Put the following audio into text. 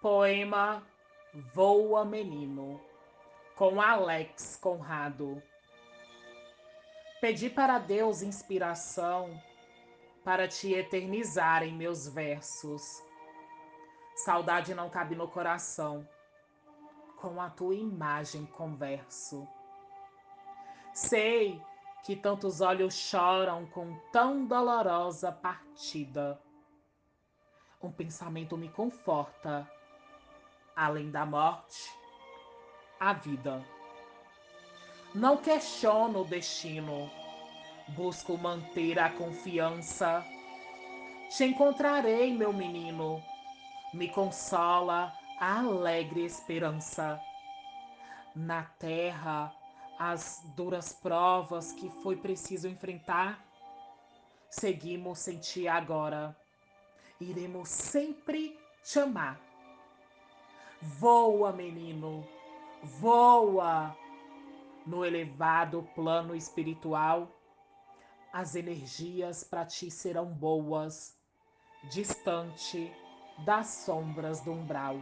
Poema Voa Menino, com Alex Conrado. Pedi para Deus inspiração para te eternizar em meus versos. Saudade não cabe no coração, com a tua imagem converso. Sei que tantos olhos choram com tão dolorosa partida. Um pensamento me conforta além da morte, a vida. Não questiono o destino, busco manter a confiança. Te encontrarei, meu menino, me consola a alegre esperança. Na terra, as duras provas que foi preciso enfrentar, seguimos sem ti agora. Iremos sempre te amar. Voa, menino, voa! No elevado plano espiritual, as energias para ti serão boas, distante das sombras do umbral.